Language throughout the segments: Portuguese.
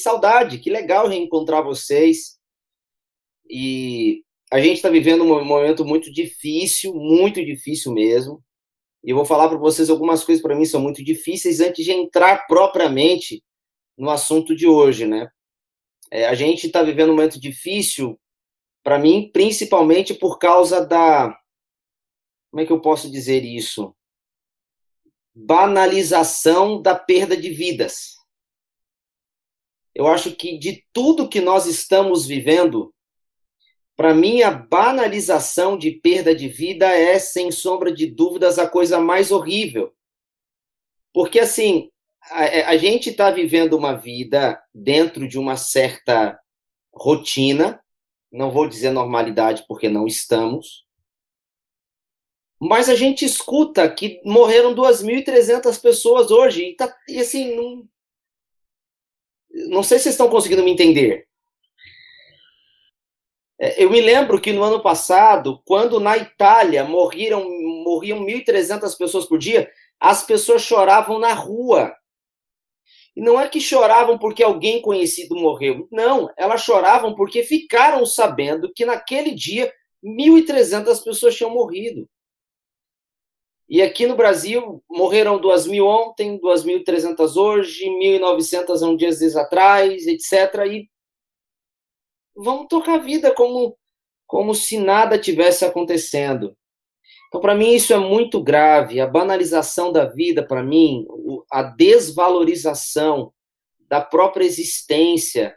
Saudade, que legal reencontrar vocês. E a gente está vivendo um momento muito difícil, muito difícil mesmo. E eu vou falar para vocês algumas coisas para mim são muito difíceis antes de entrar propriamente no assunto de hoje, né? É, a gente está vivendo um momento difícil para mim, principalmente por causa da como é que eu posso dizer isso? Banalização da perda de vidas. Eu acho que de tudo que nós estamos vivendo, para mim a banalização de perda de vida é, sem sombra de dúvidas, a coisa mais horrível. Porque, assim, a, a gente está vivendo uma vida dentro de uma certa rotina, não vou dizer normalidade porque não estamos, mas a gente escuta que morreram 2.300 pessoas hoje, e, tá, e assim, não, não sei se vocês estão conseguindo me entender. É, eu me lembro que no ano passado, quando na Itália morriam, morriam 1.300 pessoas por dia, as pessoas choravam na rua. E não é que choravam porque alguém conhecido morreu. Não, elas choravam porque ficaram sabendo que naquele dia 1.300 pessoas tinham morrido. E aqui no Brasil, morreram 2 mil ontem, 2.300 hoje, 1.900 há um dias atrás, etc. E vamos tocar a vida como, como se nada tivesse acontecendo. Então, para mim, isso é muito grave. A banalização da vida, para mim, a desvalorização da própria existência,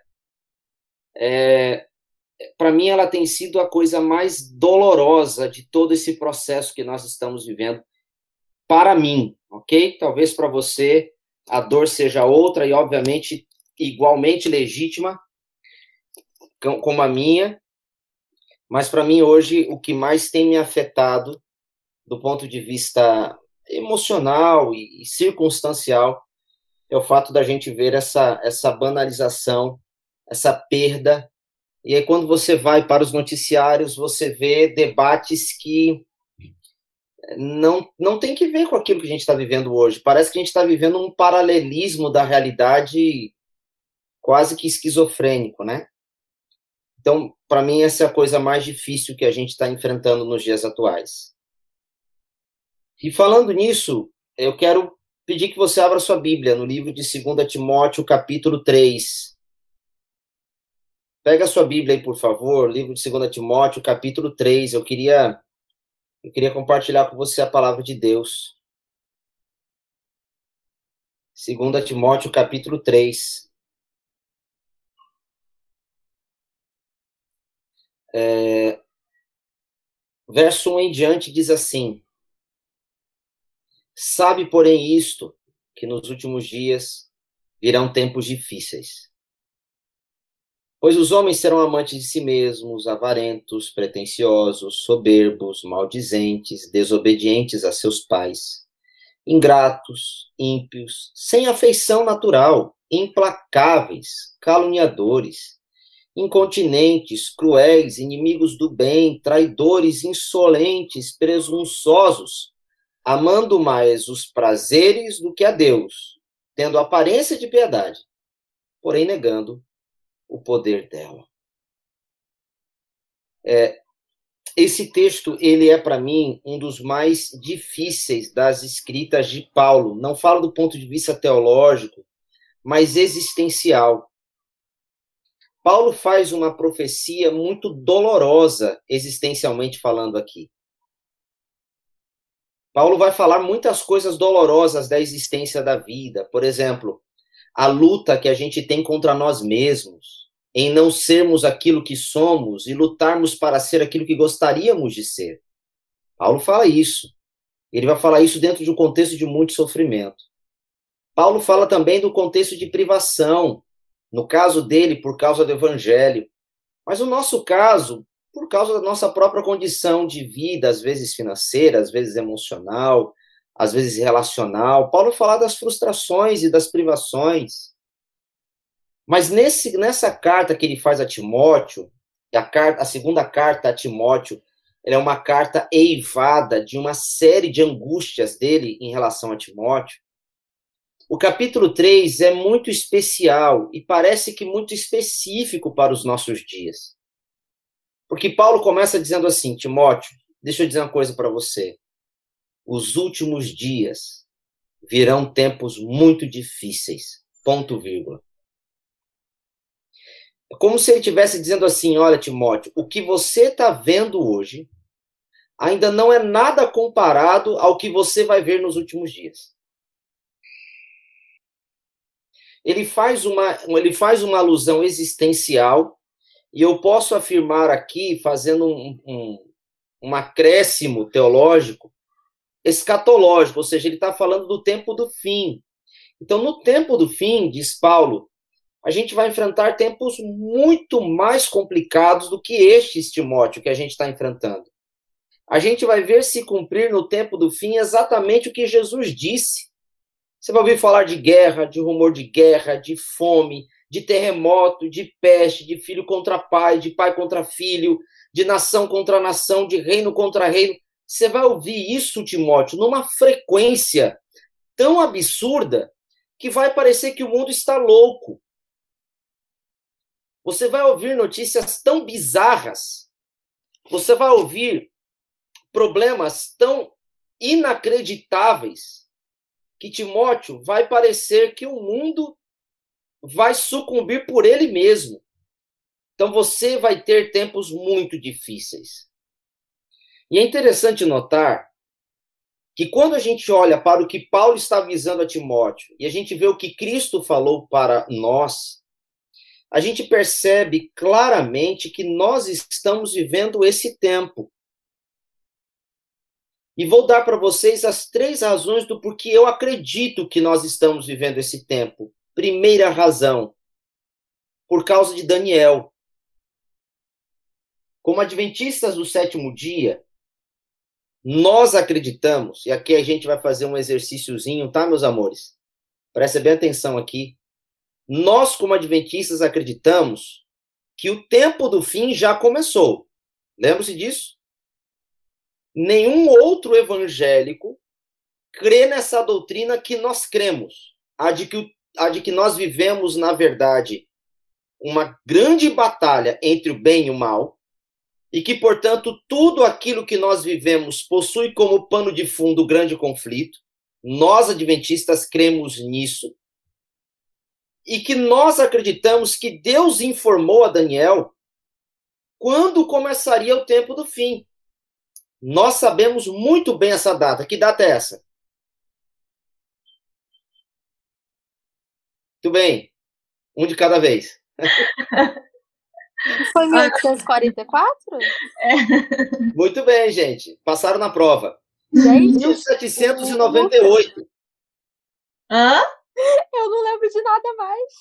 é, para mim, ela tem sido a coisa mais dolorosa de todo esse processo que nós estamos vivendo para mim, ok? Talvez para você a dor seja outra e, obviamente, igualmente legítima, como a minha, mas para mim hoje o que mais tem me afetado do ponto de vista emocional e, circunstancial é o fato da gente ver essa, essa banalização, essa perda. E aí, quando você vai para os noticiários, você vê debates que não, não tem que ver com aquilo que a gente está vivendo hoje. Parece que a gente está vivendo um paralelismo da realidade quase que esquizofrênico, né? Então, para mim, essa é a coisa mais difícil que a gente está enfrentando nos dias atuais. E falando nisso, eu quero pedir que você abra sua Bíblia no livro de 2 Timóteo, capítulo 3. Pega a sua Bíblia aí, por favor, livro de 2 Timóteo, capítulo 3. Eu queria eu queria compartilhar com você a palavra de Deus. 2 Timóteo, capítulo 3. É, verso 1 em diante diz assim: Sabe, porém, isto, que nos últimos dias virão tempos difíceis. Pois os homens serão amantes de si mesmos, avarentos, pretensiosos, soberbos, maldizentes, desobedientes a seus pais, ingratos, ímpios, sem afeição natural, implacáveis, caluniadores, incontinentes, cruéis, inimigos do bem, traidores, insolentes, presunçosos, amando mais os prazeres do que a Deus, tendo aparência de piedade, porém negando o poder dela. É, esse texto ele é para mim um dos mais difíceis das escritas de Paulo. Não falo do ponto de vista teológico, mas existencial. Paulo faz uma profecia muito dolorosa, existencialmente falando aqui. Paulo vai falar muitas coisas dolorosas da existência da vida. Por exemplo, a luta que a gente tem contra nós mesmos em não sermos aquilo que somos e lutarmos para ser aquilo que gostaríamos de ser. Paulo fala isso. Ele vai falar isso dentro de um contexto de muito sofrimento. Paulo fala também do contexto de privação, no caso dele, por causa do evangelho. Mas no nosso caso, por causa da nossa própria condição de vida, às vezes financeira, às vezes emocional, às vezes relacional. Paulo fala das frustrações e das privações. Mas nesse, nessa carta que ele faz a Timóteo, a, carta, a segunda carta a Timóteo, ela é uma carta eivada de uma série de angústias dele em relação a Timóteo. O capítulo 3 é muito especial e parece que muito específico para os nossos dias. Porque Paulo começa dizendo assim: Timóteo, deixa eu dizer uma coisa para você. Os últimos dias virão tempos muito difíceis. Ponto vírgula. É como se ele estivesse dizendo assim: olha, Timóteo, o que você está vendo hoje ainda não é nada comparado ao que você vai ver nos últimos dias. Ele faz uma, ele faz uma alusão existencial, e eu posso afirmar aqui, fazendo um, um, um acréscimo teológico, escatológico, ou seja, ele está falando do tempo do fim. Então, no tempo do fim, diz Paulo, a gente vai enfrentar tempos muito mais complicados do que este, Timóteo, que a gente está enfrentando. A gente vai ver se cumprir no tempo do fim exatamente o que Jesus disse. Você vai ouvir falar de guerra, de rumor de guerra, de fome, de terremoto, de peste, de filho contra pai, de pai contra filho, de nação contra nação, de reino contra reino. Você vai ouvir isso, Timóteo, numa frequência tão absurda que vai parecer que o mundo está louco. Você vai ouvir notícias tão bizarras. Você vai ouvir problemas tão inacreditáveis que Timóteo vai parecer que o mundo vai sucumbir por ele mesmo. Então você vai ter tempos muito difíceis. E é interessante notar que quando a gente olha para o que Paulo está avisando a Timóteo e a gente vê o que Cristo falou para nós, a gente percebe claramente que nós estamos vivendo esse tempo. E vou dar para vocês as três razões do porquê eu acredito que nós estamos vivendo esse tempo. Primeira razão, por causa de Daniel. Como adventistas do sétimo dia, nós acreditamos, e aqui a gente vai fazer um exercíciozinho, tá, meus amores? Presta bem atenção aqui. Nós, como adventistas, acreditamos que o tempo do fim já começou. Lembra-se disso? Nenhum outro evangélico crê nessa doutrina que nós cremos, a de que, a de que nós vivemos, na verdade, uma grande batalha entre o bem e o mal, e que, portanto, tudo aquilo que nós vivemos possui como pano de fundo o grande conflito. Nós, adventistas, cremos nisso. E que nós acreditamos que Deus informou a Daniel quando começaria o tempo do fim. Nós sabemos muito bem essa data. Que data é essa? Muito bem. Um de cada vez. Foi 1844? É. Muito bem, gente. Passaram na prova. Gente, 1798. Hã? eu não lembro de nada mais.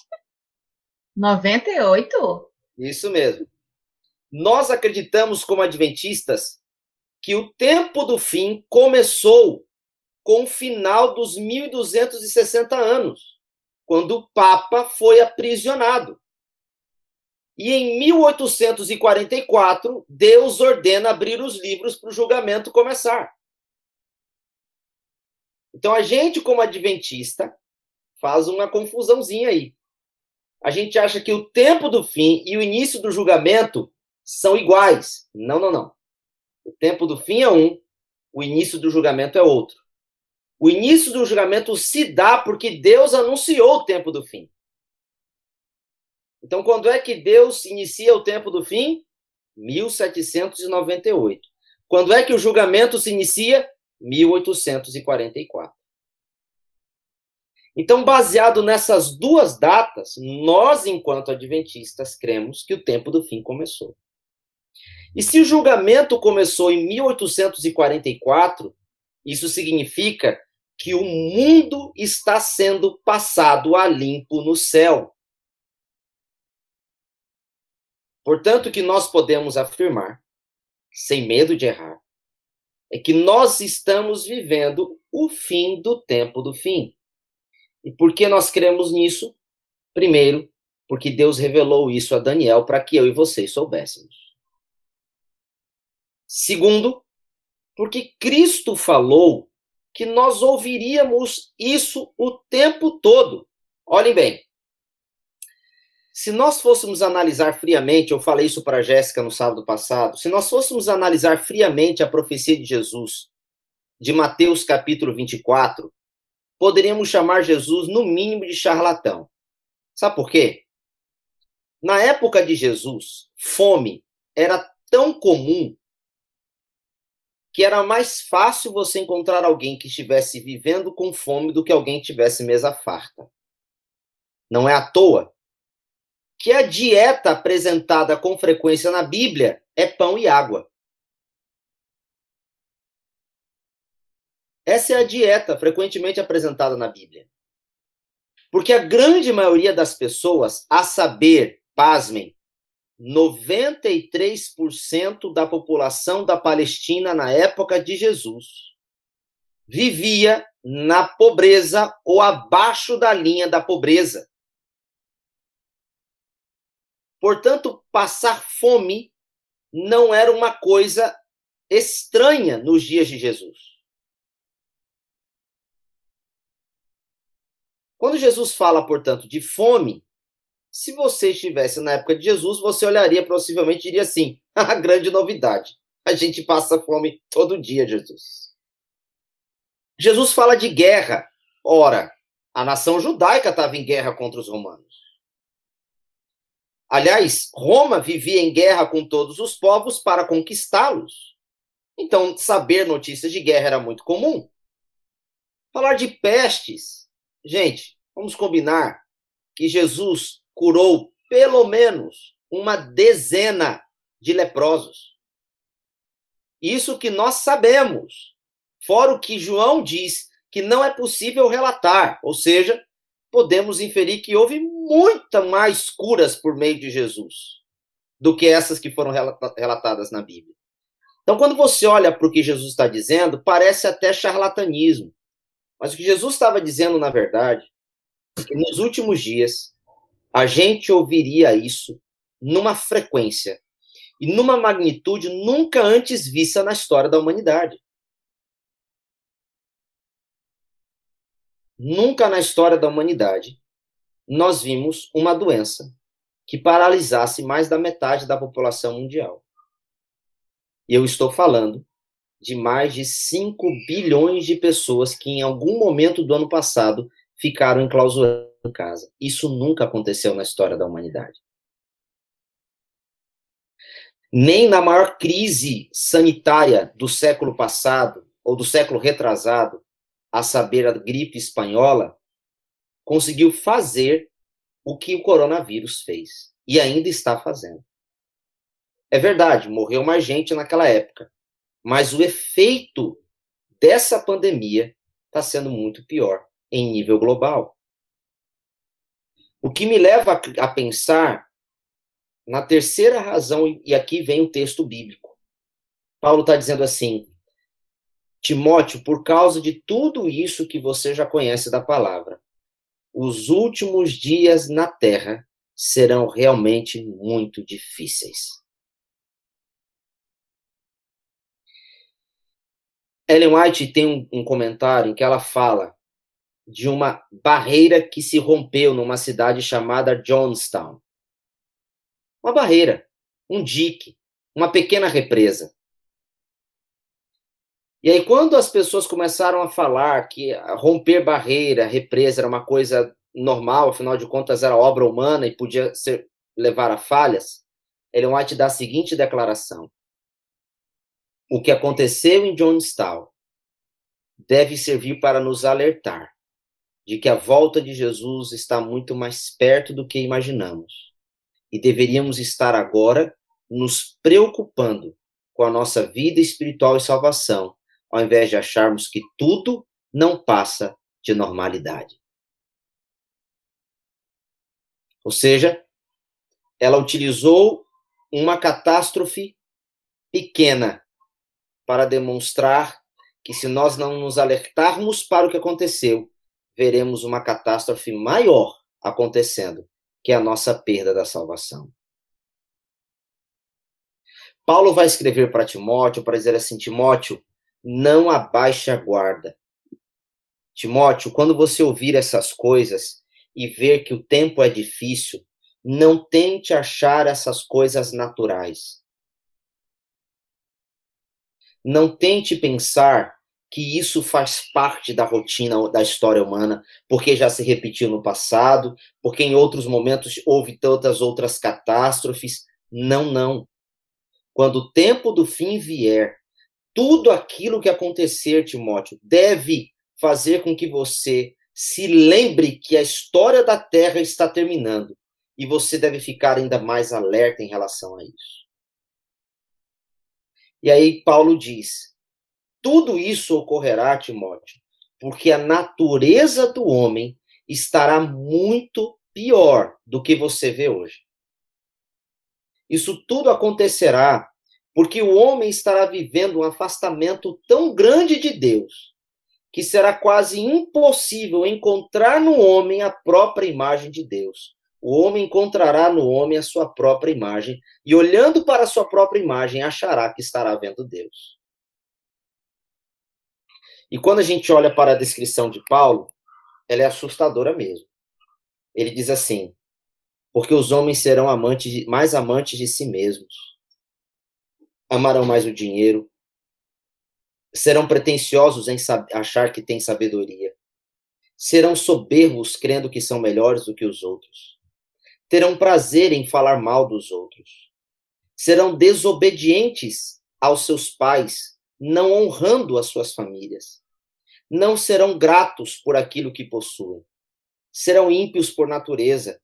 98? Isso mesmo. Nós acreditamos, como adventistas, que o tempo do fim começou com o final dos 1260 anos, quando o Papa foi aprisionado. E em 1844, Deus ordena abrir os livros para o julgamento começar. Então a gente, como adventista, faz uma confusãozinha aí. A gente acha que o tempo do fim e o início do julgamento são iguais. Não, não, não. O tempo do fim é um, o início do julgamento é outro. O início do julgamento se dá porque Deus anunciou o tempo do fim. Então, quando é que Deus inicia o tempo do fim? 1798. Quando é que o julgamento se inicia? 1844. Então, baseado nessas duas datas, nós, enquanto adventistas, cremos que o tempo do fim começou. E se o julgamento começou em 1844, Isso significa que o mundo está sendo passado a limpo no céu. Portanto, o que nós podemos afirmar, sem medo de errar, é que nós estamos vivendo o fim do tempo do fim. E por que nós cremos nisso? Primeiro, porque Deus revelou isso a Daniel para que eu e vocês soubéssemos. Segundo, porque Cristo falou que nós ouviríamos isso o tempo todo. Olhem bem. Se nós fôssemos analisar friamente, eu falei isso para Jéssica no sábado passado, se nós fôssemos analisar friamente a profecia de Jesus, de Mateus capítulo 24, poderíamos chamar Jesus, no mínimo, de charlatão. Sabe por quê? Na época de Jesus, fome era tão comum que era mais fácil você encontrar alguém que estivesse vivendo com fome do que alguém que tivesse mesa farta. Não é à toa que a dieta apresentada com frequência na Bíblia é pão e água. Essa é a dieta frequentemente apresentada na Bíblia. Porque a grande maioria das pessoas, a saber, pasmem, 93% da população da Palestina na época de Jesus vivia na pobreza ou abaixo da linha da pobreza. Portanto, passar fome não era uma coisa estranha nos dias de Jesus. Quando Jesus fala, portanto, de fome, se você estivesse na época de Jesus, você olharia possivelmente e diria assim: a grande novidade. A gente passa fome todo dia, Jesus. Jesus fala de guerra. Ora, a nação judaica estava em guerra contra os romanos. Aliás, Roma vivia em guerra com todos os povos para conquistá-los. Então, saber notícias de guerra era muito comum. Falar de pestes. Gente, vamos combinar que Jesus curou pelo menos uma dezena de leprosos. Isso que nós sabemos. Fora o que João diz que não é possível relatar, ou seja, podemos inferir que houve muita mais curas por meio de Jesus do que essas que foram relatadas na Bíblia. Então, quando você olha para o que Jesus está dizendo, parece até charlatanismo. Mas o que Jesus estava dizendo, na verdade, é que nos últimos dias, a gente ouviria isso numa frequência e numa magnitude nunca antes vista na história da humanidade. Nunca na história da humanidade nós vimos uma doença que paralisasse mais da metade da população mundial. E eu estou falando de mais de 5 bilhões de pessoas que em algum momento do ano passado ficaram enclausuradas em casa. Isso nunca aconteceu na história da humanidade. Nem na maior crise sanitária do século passado ou do século retrasado a saber, a gripe espanhola, conseguiu fazer o que o coronavírus fez e ainda está fazendo. É verdade, morreu mais gente naquela época, mas o efeito dessa pandemia está sendo muito pior em nível global. O que me leva a, pensar na terceira razão, e aqui vem o texto bíblico. Paulo está dizendo assim: Timóteo, por causa de tudo isso que você já conhece da palavra, os últimos dias na terra serão realmente muito difíceis. Ellen White tem um, um, comentário em que ela fala de uma barreira que se rompeu numa cidade chamada Johnstown. Uma barreira, um dique, uma pequena represa. E aí, quando as pessoas começaram a falar que romper barreira, represa era uma coisa normal, afinal de contas era obra humana e podia ser, levar a falhas, Ellen White dá a seguinte declaração: O que aconteceu em Johnstown deve servir para nos alertar de que a volta de Jesus está muito mais perto do que imaginamos e deveríamos estar agora nos preocupando com a nossa vida espiritual e salvação ao invés de acharmos que tudo não passa de normalidade. Ou seja, ela utilizou uma catástrofe pequena para demonstrar que se nós não nos alertarmos para o que aconteceu, veremos uma catástrofe maior acontecendo, que é a nossa perda da salvação. Paulo vai escrever para Timóteo para dizer assim: Timóteo, não abaixe a guarda. Timóteo, quando você ouvir essas coisas e ver que o tempo é difícil, não tente achar essas coisas naturais. Não tente pensar que isso faz parte da rotina da história humana, porque já se repetiu no passado, porque em outros momentos houve tantas outras catástrofes. Não, não. Quando o tempo do fim vier, tudo aquilo que acontecer, Timóteo, deve fazer com que você se lembre que a história da Terra está terminando e você deve ficar ainda mais alerta em relação a isso. E aí Paulo diz: tudo isso ocorrerá, Timóteo, porque a natureza do homem estará muito pior do que você vê hoje. Isso tudo acontecerá porque o homem estará vivendo um afastamento tão grande de Deus que será quase impossível encontrar no homem a própria imagem de Deus. O homem encontrará no homem a sua própria imagem e, olhando para a sua própria imagem, achará que estará vendo Deus. E quando a gente olha para a descrição de Paulo, ela é assustadora mesmo. Ele diz assim: porque os homens serão amantes mais amantes de si mesmos, amarão mais o dinheiro, serão pretensiosos em achar que têm sabedoria, serão soberbos crendo que são melhores do que os outros, terão prazer em falar mal dos outros, serão desobedientes aos seus pais, não honrando as suas famílias, não serão gratos por aquilo que possuem, serão ímpios por natureza,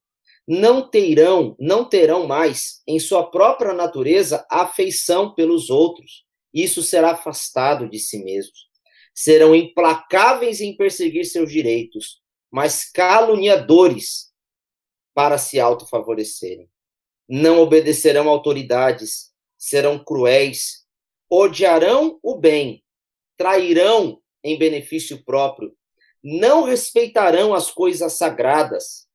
não terão, não terão mais em sua própria natureza afeição pelos outros. Isso será afastado de si mesmos. Serão implacáveis em perseguir seus direitos, mas caluniadores para se autofavorecerem. Não obedecerão autoridades, serão cruéis, odiarão o bem, trairão em benefício próprio, não respeitarão as coisas sagradas,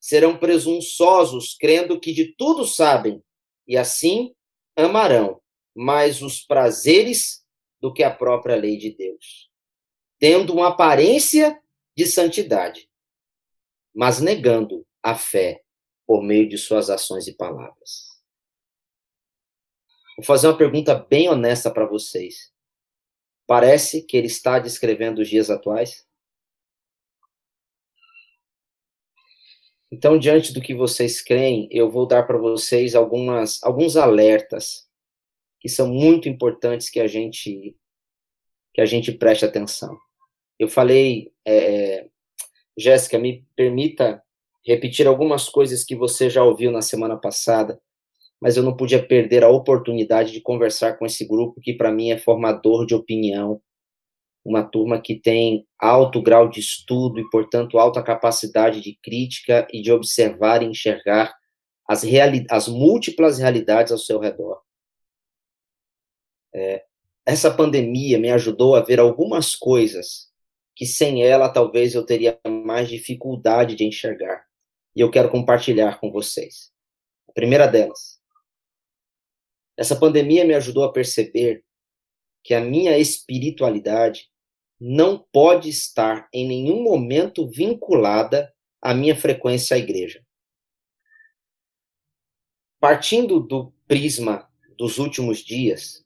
serão presunçosos, crendo que de tudo sabem, e assim amarão mais os prazeres do que a própria lei de Deus, tendo uma aparência de santidade, mas negando a fé por meio de suas ações e palavras. Vou fazer uma pergunta bem honesta para vocês. Parece que ele está descrevendo os dias atuais? Então, diante do que vocês creem, eu vou dar para vocês algumas, alguns alertas que são muito importantes que a gente que a gente preste atenção. Eu falei, é, é, Jéssica, me permita repetir algumas coisas que você já ouviu na semana passada, mas eu não podia perder a oportunidade de conversar com esse grupo que para mim é formador de opinião, uma turma que tem alto grau de estudo e, portanto, alta capacidade de crítica e de observar e enxergar as, reali as múltiplas realidades ao seu redor. É, essa pandemia me ajudou a ver algumas coisas que sem ela talvez eu teria mais dificuldade de enxergar. E eu quero compartilhar com vocês. A primeira delas. Essa pandemia me ajudou a perceber que a minha espiritualidade não pode estar em nenhum momento vinculada à minha frequência à igreja. Partindo do prisma dos últimos dias,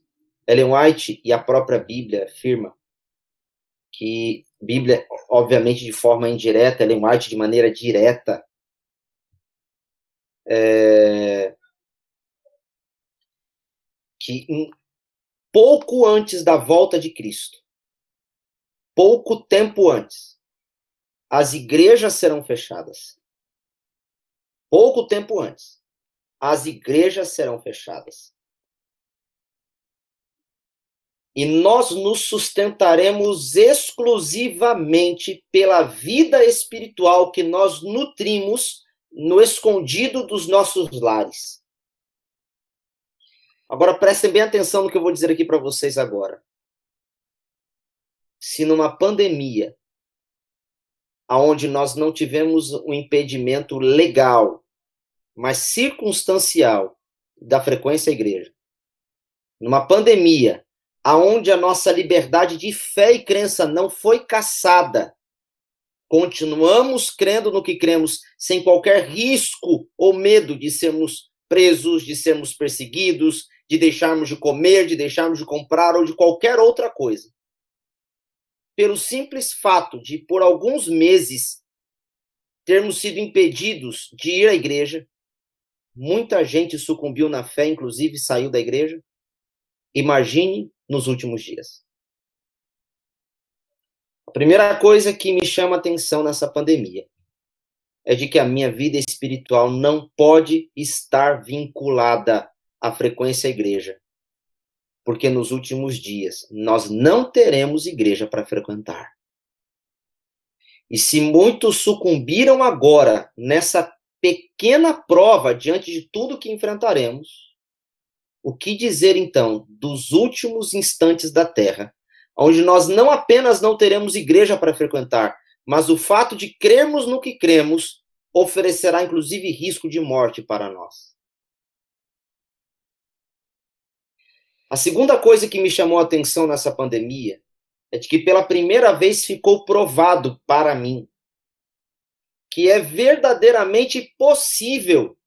Ellen White e a própria Bíblia afirma que Bíblia, obviamente de forma indireta, Ellen White de maneira direta, é, que pouco antes da volta de Cristo, pouco tempo antes, as igrejas serão fechadas. Pouco tempo antes, as igrejas serão fechadas. E nós nos sustentaremos exclusivamente pela vida espiritual que nós nutrimos no escondido dos nossos lares. Agora prestem bem atenção no que eu vou dizer aqui para vocês agora. Se numa pandemia, aonde nós não tivemos um impedimento legal, mas circunstancial da frequência à igreja, numa pandemia, aonde a nossa liberdade de fé e crença não foi caçada, continuamos crendo no que cremos sem qualquer risco ou medo de sermos presos, de sermos perseguidos, de deixarmos de comer, de deixarmos de comprar ou de qualquer outra coisa. Pelo simples fato de, por alguns meses, termos sido impedidos de ir à igreja, muita gente sucumbiu na fé, inclusive saiu da igreja. Imagine nos últimos dias. Primeira coisa que me chama atenção nessa pandemia é de que a minha vida espiritual não pode estar vinculada a frequência à igreja. Porque nos últimos dias nós não teremos igreja para frequentar. E se muitos sucumbiram agora nessa pequena prova diante de tudo que enfrentaremos, o que dizer então dos últimos instantes da terra, onde nós não apenas não teremos igreja para frequentar, mas o fato de crermos no que cremos oferecerá inclusive risco de morte para nós. A segunda coisa que me chamou a atenção nessa pandemia é de que pela primeira vez ficou provado para mim que é verdadeiramente possível,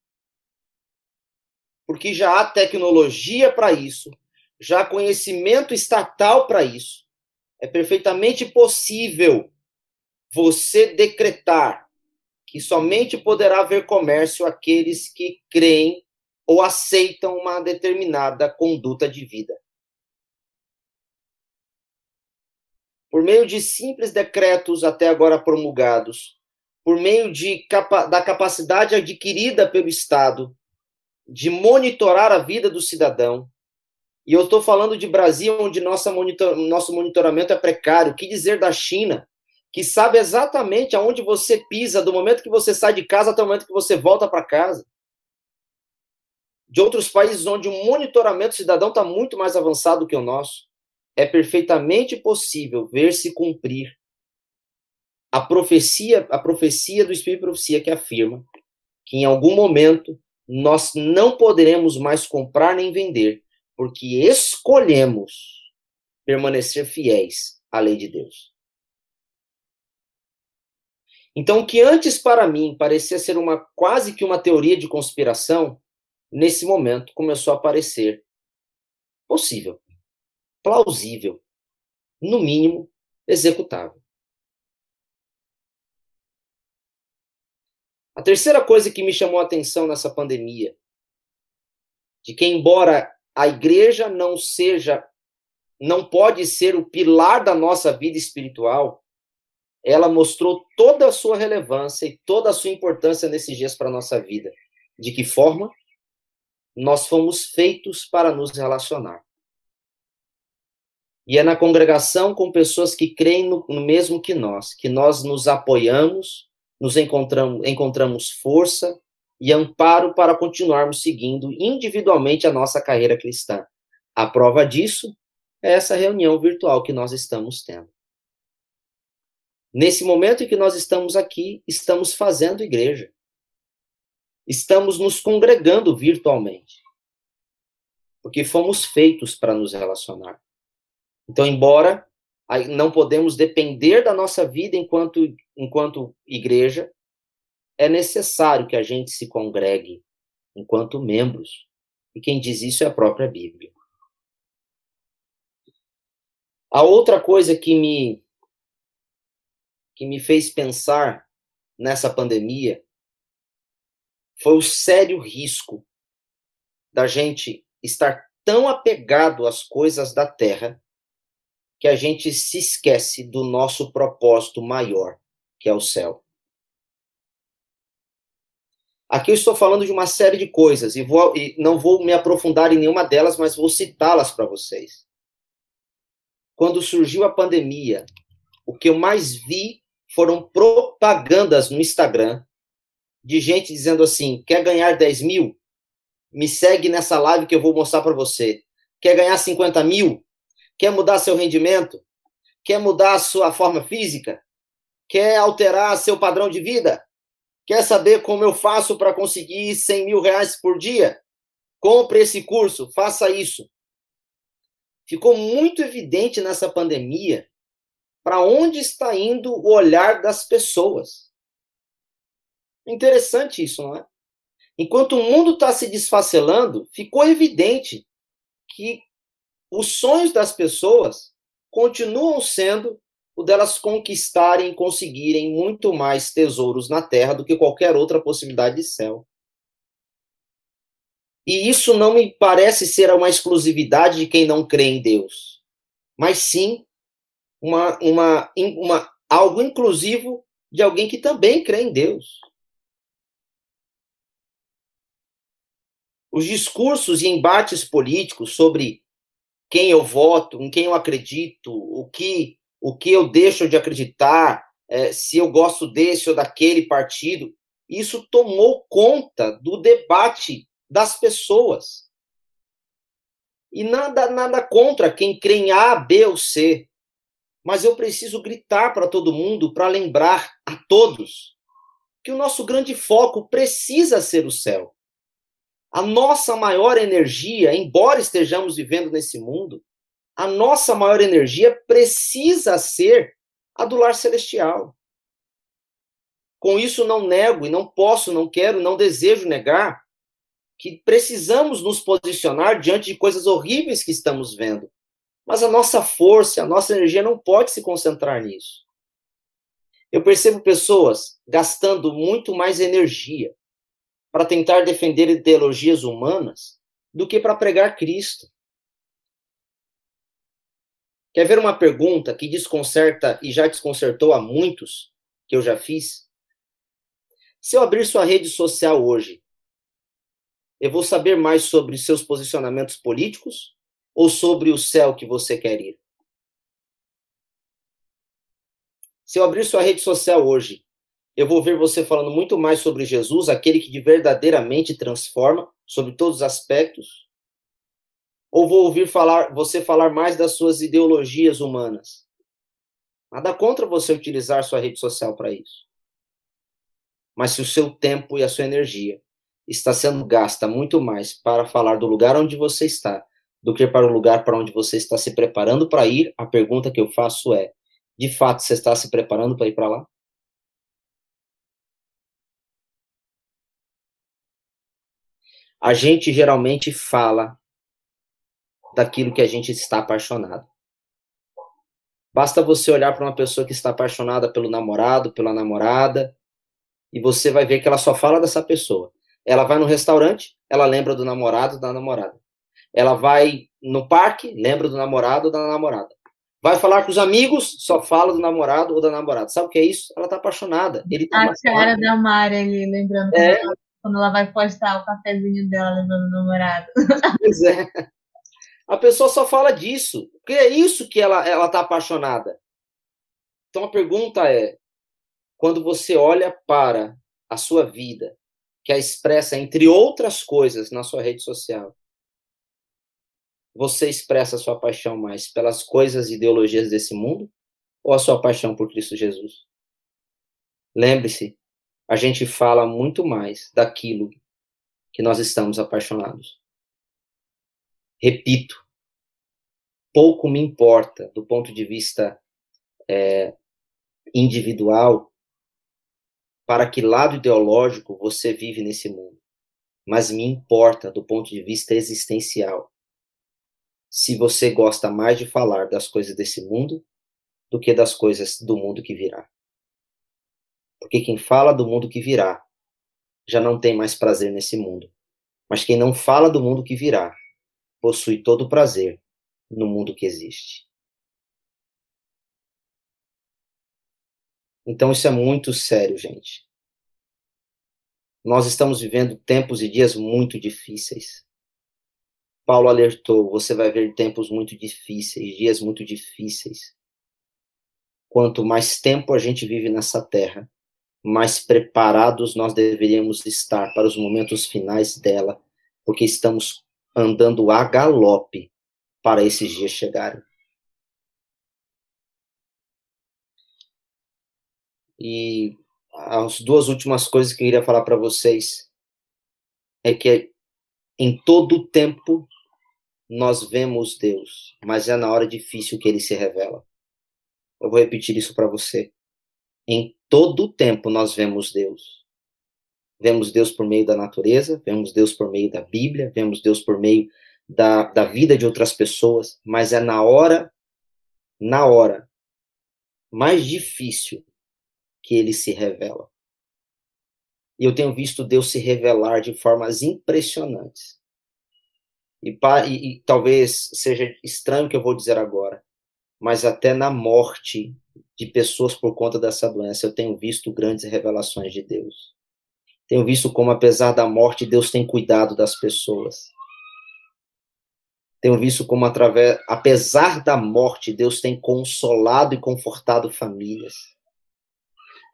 porque já há tecnologia para isso, já conhecimento estatal para isso. É perfeitamente possível você decretar que somente poderá haver comércio aqueles que creem ou aceitam uma determinada conduta de vida. Por meio de simples decretos até agora promulgados, por meio de, da capacidade adquirida pelo Estado de monitorar a vida do cidadão, e eu estou falando de Brasil, onde nossa monitor, nosso monitoramento é precário. O que dizer da China, que sabe exatamente aonde você pisa, do momento que você sai de casa até o momento que você volta para casa? de outros países onde o monitoramento cidadão está muito mais avançado que o nosso, é perfeitamente possível ver se cumprir a profecia, a profecia do Espírito de Profecia que afirma que em algum momento nós não poderemos mais comprar nem vender, porque escolhemos permanecer fiéis à lei de Deus. Então, o que antes para mim parecia ser uma quase que uma teoria de conspiração, nesse momento começou a parecer possível, plausível, no mínimo executável. A terceira coisa que me chamou a atenção nessa pandemia, de que embora a igreja não seja, não pode ser o pilar da nossa vida espiritual, ela mostrou toda a sua relevância e toda a sua importância nesses dias para a nossa vida. De que forma? nós fomos feitos para nos relacionar. E é na congregação com pessoas que creem no, no mesmo que nós, que nós nos apoiamos, nos encontramos, encontramos força e amparo para continuarmos seguindo individualmente a nossa carreira cristã. A prova disso é essa reunião virtual que nós estamos tendo. Nesse momento em que nós estamos aqui, estamos fazendo igreja estamos nos congregando virtualmente. Porque fomos feitos para nos relacionar. Então, embora não podemos depender da nossa vida enquanto, enquanto igreja, é necessário que a gente se congregue enquanto membros. E quem diz isso é a própria Bíblia. A outra coisa que me que me fez pensar nessa pandemia foi o sério risco da gente estar tão apegado às coisas da terra que a gente se esquece do nosso propósito maior, que é o céu. Aqui eu estou falando de uma série de coisas e, vou, e não vou me aprofundar em nenhuma delas, mas vou citá-las para vocês. quando surgiu a pandemia, o que eu mais vi foram propagandas no Instagram de gente dizendo assim: quer ganhar 10 mil? Me segue nessa live que eu vou mostrar para você. Quer ganhar 50 mil? Quer mudar seu rendimento? Quer mudar sua forma física? Quer alterar seu padrão de vida? Quer saber como eu faço para conseguir 100 mil reais por dia? Compre esse curso, faça isso. Ficou muito evidente nessa pandemia para onde está indo o olhar das pessoas. Interessante isso, não é? Enquanto o mundo está se desfacelando, ficou evidente que os sonhos das pessoas continuam sendo o delas conquistarem e conseguirem muito mais tesouros na terra do que qualquer outra possibilidade de céu. E isso não me parece ser uma exclusividade de quem não crê em Deus, mas sim uma, uma, uma, algo inclusivo de alguém que também crê em Deus. Os discursos e embates políticos sobre quem eu voto, em quem eu acredito, o que, o que eu deixo de acreditar, é, se eu gosto desse ou daquele partido, isso tomou conta do debate das pessoas. E nada, nada contra quem crê em A, B ou C. Mas eu preciso gritar para todo mundo, para lembrar a todos, que o nosso grande foco precisa ser o céu. A nossa maior energia, embora estejamos vivendo nesse mundo, a nossa maior energia precisa ser a do lar celestial. Com isso, não nego e não posso, não quero, não desejo negar que precisamos nos posicionar diante de coisas horríveis que estamos vendo. Mas a nossa força, a nossa energia não pode se concentrar nisso. Eu percebo pessoas gastando muito mais energia para tentar defender ideologias humanas do que para pregar Cristo. Quer ver uma pergunta que desconcerta e já desconcertou a muitos que eu já fiz? Se eu abrir sua rede social hoje, eu vou saber mais sobre seus posicionamentos políticos ou sobre o céu que você quer ir? Se eu abrir sua rede social hoje, eu vou ver você falando muito mais sobre Jesus, aquele que verdadeiramente transforma sobre todos os aspectos? Ou vou ouvir falar, você falar mais das suas ideologias humanas? Nada contra você utilizar sua rede social para isso. Mas se o seu tempo e a sua energia está sendo gasta muito mais para falar do lugar onde você está do que para o lugar para onde você está se preparando para ir, a pergunta que eu faço é: de fato você está se preparando para ir para lá? A gente geralmente fala daquilo que a gente está apaixonado. Basta você olhar para uma pessoa que está apaixonada pelo namorado, pela namorada, e você vai ver que ela só fala dessa pessoa. Ela vai no restaurante, ela lembra do namorado, da namorada. Ela vai no parque, lembra do namorado ou da namorada. Vai falar com os amigos, só fala do namorado ou da namorada. Sabe o que é isso? Ela tá apaixonada. Ele tá a cara da Mari ali, lembrando é. quando ela vai postar o cafezinho dela lembrando do namorado. Pois é. A pessoa só fala disso. Porque é isso que ela, ela tá apaixonada. Então a pergunta é: quando você olha para a sua vida que a expressa, entre outras coisas, na sua rede social, você expressa a sua paixão mais pelas coisas e ideologias desse mundo ou a sua paixão por Cristo Jesus? Lembre-se, a gente fala muito mais daquilo que nós estamos apaixonados. Repito, pouco me importa do ponto de vista é, individual para que lado ideológico você vive nesse mundo, mas me importa do ponto de vista existencial. Se você gosta mais de falar das coisas desse mundo do que das coisas do mundo que virá. Porque quem fala do mundo que virá já não tem mais prazer nesse mundo. Mas quem não fala do mundo que virá possui todo o prazer no mundo que existe. Então isso é muito sério, gente. Nós estamos vivendo tempos e dias muito difíceis. Paulo alertou: você vai ver tempos muito difíceis, dias muito difíceis. Quanto mais tempo a gente vive nessa terra, mais preparados nós deveríamos estar para os momentos finais dela, porque estamos andando a galope para esses dias chegarem. E as duas últimas coisas que eu queria falar para vocês é que em todo o tempo nós vemos Deus, mas é na hora difícil que ele se revela. Eu vou repetir isso para você. Em todo o tempo nós vemos Deus. Vemos Deus por meio da natureza, vemos Deus por meio da Bíblia, vemos Deus por meio da, da vida de outras pessoas, mas é na hora, na hora mais difícil que ele se revela. E eu tenho visto Deus se revelar de formas impressionantes. E, e, e talvez seja estranho o que eu vou dizer agora, mas até na morte de pessoas por conta dessa doença, eu tenho visto grandes revelações de Deus. Tenho visto como, apesar da morte, Deus tem cuidado das pessoas. Tenho visto como, através, apesar da morte, Deus tem consolado e confortado famílias.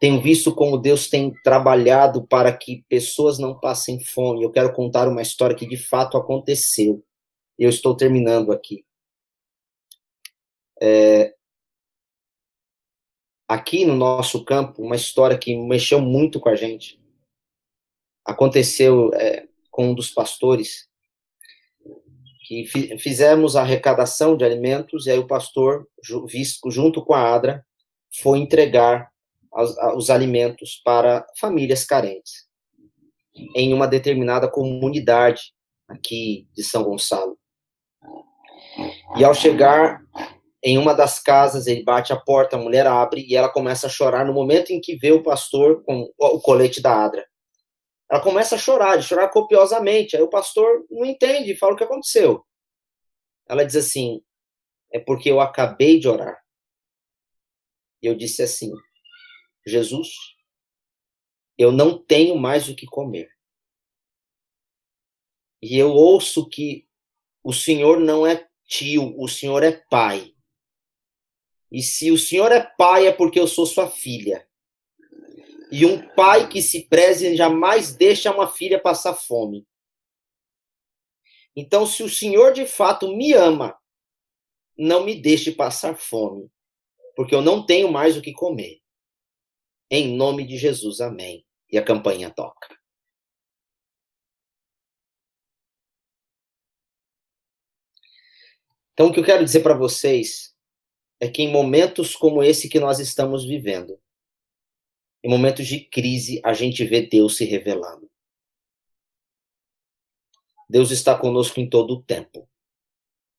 Tenho visto como Deus tem trabalhado para que pessoas não passem fome. Eu quero contar uma história que de fato aconteceu. Eu estou terminando aqui. É, aqui no nosso campo, uma história que mexeu muito com a gente. Aconteceu é, com um dos pastores que fizemos a arrecadação de alimentos e aí o pastor, junto com a Adra, foi entregar os alimentos para famílias carentes em uma determinada comunidade aqui de São Gonçalo. E ao chegar em uma das casas, ele bate a porta, a mulher abre e ela começa a chorar no momento em que vê o pastor com o colete da Adra. Ela começa a chorar, de chorar copiosamente. Aí o pastor não entende, fala o que aconteceu. Ela diz assim: é porque eu acabei de orar. E eu disse assim: Jesus, eu não tenho mais o que comer. E eu ouço que o Senhor não é tio, o Senhor é pai. E se o Senhor é pai, é porque eu sou sua filha. E um pai que se preze jamais deixa uma filha passar fome. Então, se o Senhor de fato me ama, não me deixe passar fome, porque eu não tenho mais o que comer. Em nome de Jesus, amém. E a campanha toca. Então, o que eu quero dizer para vocês é que em momentos como esse que nós estamos vivendo, em momentos de crise, a gente vê Deus se revelando. Deus está conosco em todo o tempo,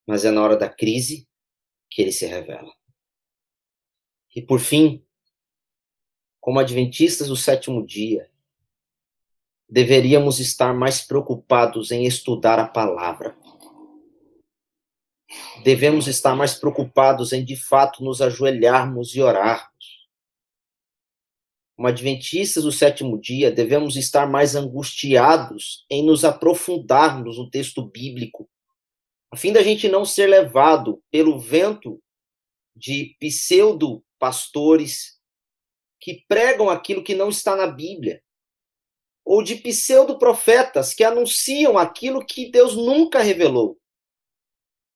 mas é na hora da crise que ele se revela. E por fim, como adventistas do sétimo dia, deveríamos estar mais preocupados em estudar a palavra. Devemos estar mais preocupados em, de fato, nos ajoelharmos e orarmos. Como adventistas do sétimo dia, devemos estar mais angustiados em nos aprofundarmos no texto bíblico, a fim da gente não ser levado pelo vento de pseudo-pastores que pregam aquilo que não está na Bíblia, ou de pseudo-profetas que anunciam aquilo que Deus nunca revelou,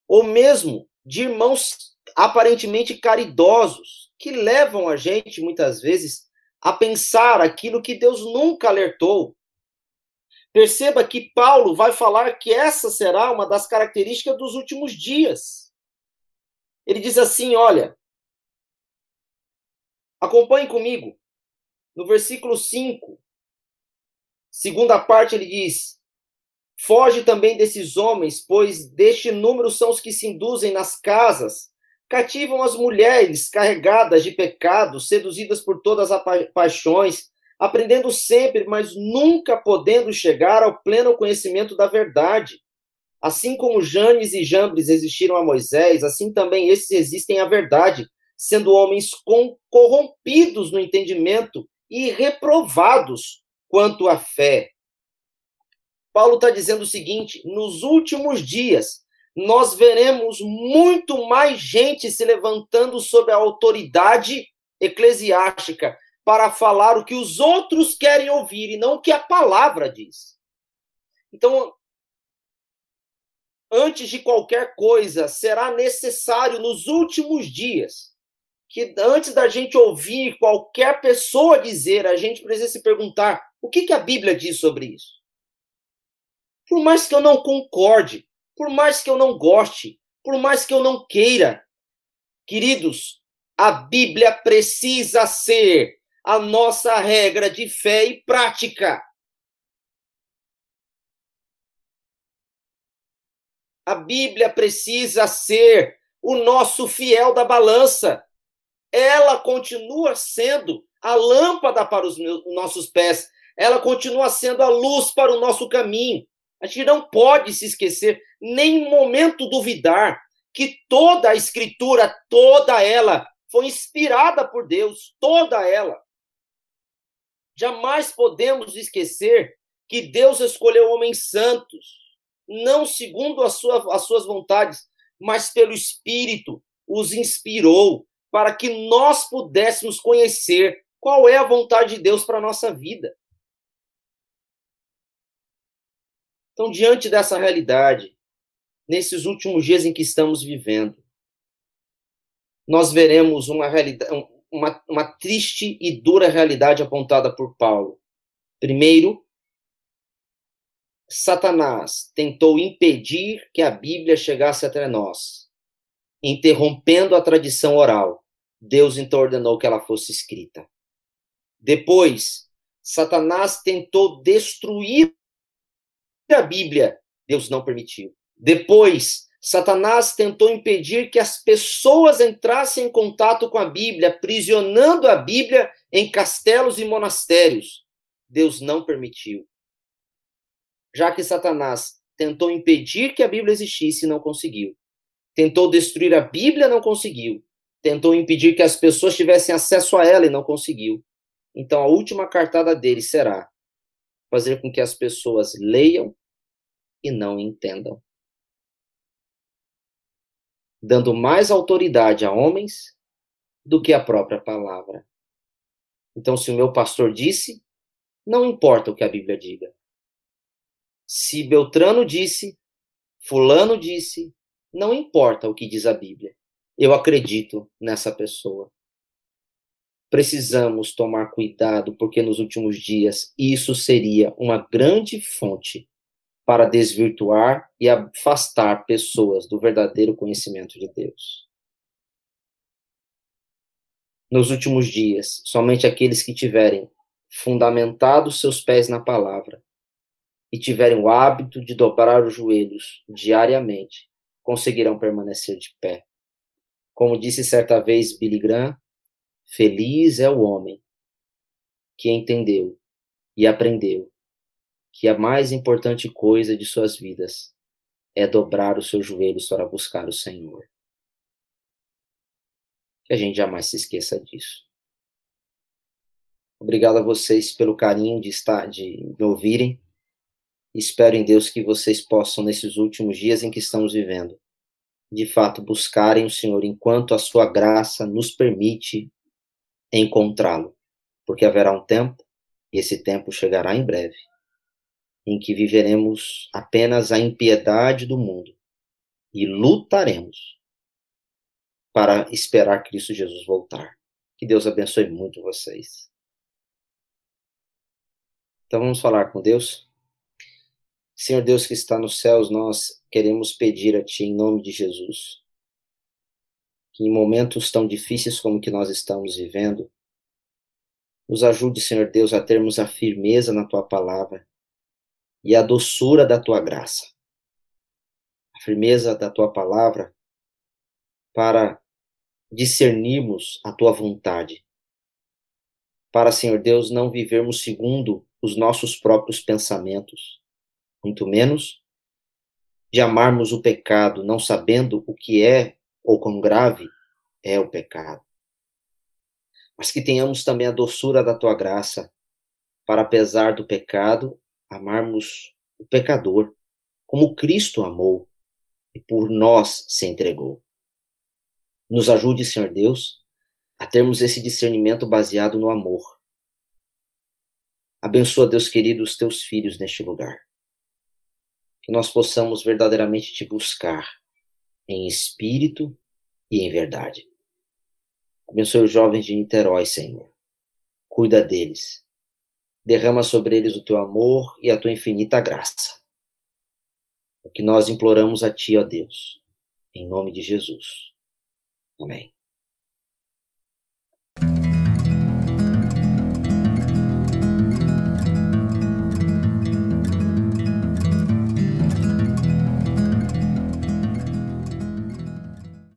ou mesmo de irmãos aparentemente caridosos que levam a gente muitas vezes a pensar aquilo que Deus nunca alertou. Perceba que Paulo vai falar que essa será uma das características dos últimos dias. Ele diz assim: olha, Acompanhe comigo. No versículo 5, segunda parte, ele diz: Foge também desses homens, pois deste número são os que se induzem nas casas, cativam as mulheres carregadas de pecados, seduzidas por todas as pa paixões, aprendendo sempre, mas nunca podendo chegar ao pleno conhecimento da verdade. Assim como Janes e Jambres resistiram a Moisés, assim também esses resistem à verdade, sendo homens corrompidos no entendimento e reprovados quanto à fé. Paulo está dizendo o seguinte: nos últimos dias, nós veremos muito mais gente se levantando sob a autoridade eclesiástica para falar o que os outros querem ouvir e não o que a palavra diz. Então, antes de qualquer coisa, será necessário nos últimos dias que antes da gente ouvir qualquer pessoa dizer, a gente precisa se perguntar o que, que a Bíblia diz sobre isso. Por mais que eu não concorde, por mais que eu não goste, por mais que eu não queira, queridos, a Bíblia precisa ser a nossa regra de fé e prática. A Bíblia precisa ser o nosso fiel da balança. Ela continua sendo a lâmpada para os meus, nossos pés. Ela continua sendo a luz para o nosso caminho. A gente não pode se esquecer, nem em momento duvidar, que toda a Escritura, toda ela, foi inspirada por Deus, toda ela. Jamais podemos esquecer que Deus escolheu homens santos, não segundo a sua, as suas vontades, mas pelo Espírito, os inspirou para que nós pudéssemos conhecer qual é a vontade de Deus para a nossa vida. Então, diante dessa realidade, nesses últimos dias em que estamos vivendo, nós veremos uma uma, uma triste e dura realidade apontada por Paulo. Primeiro, Satanás tentou impedir que a Bíblia chegasse até nós, interrompendo a tradição oral. Deus então ordenou que ela fosse escrita. Depois, Satanás tentou destruir a Bíblia. Deus não permitiu. Depois, Satanás tentou impedir que as pessoas entrassem em contato com a Bíblia, aprisionando a Bíblia em castelos e monastérios. Deus não permitiu. Já que Satanás tentou impedir que a Bíblia existisse e não conseguiu. Tentou destruir a Bíblia, não conseguiu. Tentou impedir que as pessoas tivessem acesso a ela e não conseguiu. Então a última cartada dele será fazer com que as pessoas leiam e não entendam dando mais autoridade a homens do que a própria palavra. Então, se o meu pastor disse, não importa o que a Bíblia diga. Se Beltrano disse, Fulano disse, não importa o que diz a Bíblia. Eu acredito nessa pessoa. Precisamos tomar cuidado, porque nos últimos dias isso seria uma grande fonte para desvirtuar e afastar pessoas do verdadeiro conhecimento de Deus. Nos últimos dias, somente aqueles que tiverem fundamentado seus pés na palavra e tiverem o hábito de dobrar os joelhos diariamente conseguirão permanecer de pé. Como disse certa vez Billy Graham, feliz é o homem que entendeu e aprendeu que a mais importante coisa de suas vidas é dobrar os seus joelhos para buscar o Senhor. Que a gente jamais se esqueça disso. Obrigado a vocês pelo carinho de estar, de me ouvirem. Espero em Deus que vocês possam, nesses últimos dias em que estamos vivendo, de fato buscarem o Senhor enquanto a sua graça nos permite encontrá-lo, porque haverá um tempo, e esse tempo chegará em breve, em que viveremos apenas a impiedade do mundo e lutaremos para esperar Cristo Jesus voltar. Que Deus abençoe muito vocês. Então vamos falar com Deus. Senhor Deus que está nos céus, nós queremos pedir a Ti em nome de Jesus que em momentos tão difíceis como que nós estamos vivendo, nos ajude, Senhor Deus, a termos a firmeza na Tua palavra, e a doçura da tua graça, a firmeza da tua palavra, para discernirmos a tua vontade, para, Senhor Deus, não vivermos segundo os nossos próprios pensamentos, muito menos de amarmos o pecado, não sabendo o que é ou quão grave é o pecado. Mas que tenhamos também a doçura da tua graça, para, apesar do pecado, amarmos o pecador, como Cristo amou e por nós se entregou. Nos ajude, Senhor Deus, a termos esse discernimento baseado no amor. Abençoa, Deus querido, os teus filhos neste lugar. Que nós possamos verdadeiramente te buscar em espírito e em verdade. Abençoe os jovens de Niterói, Senhor. Cuida deles. Derrama sobre eles o teu amor e a tua infinita graça. O que nós imploramos a ti, ó Deus, em nome de Jesus. Amém.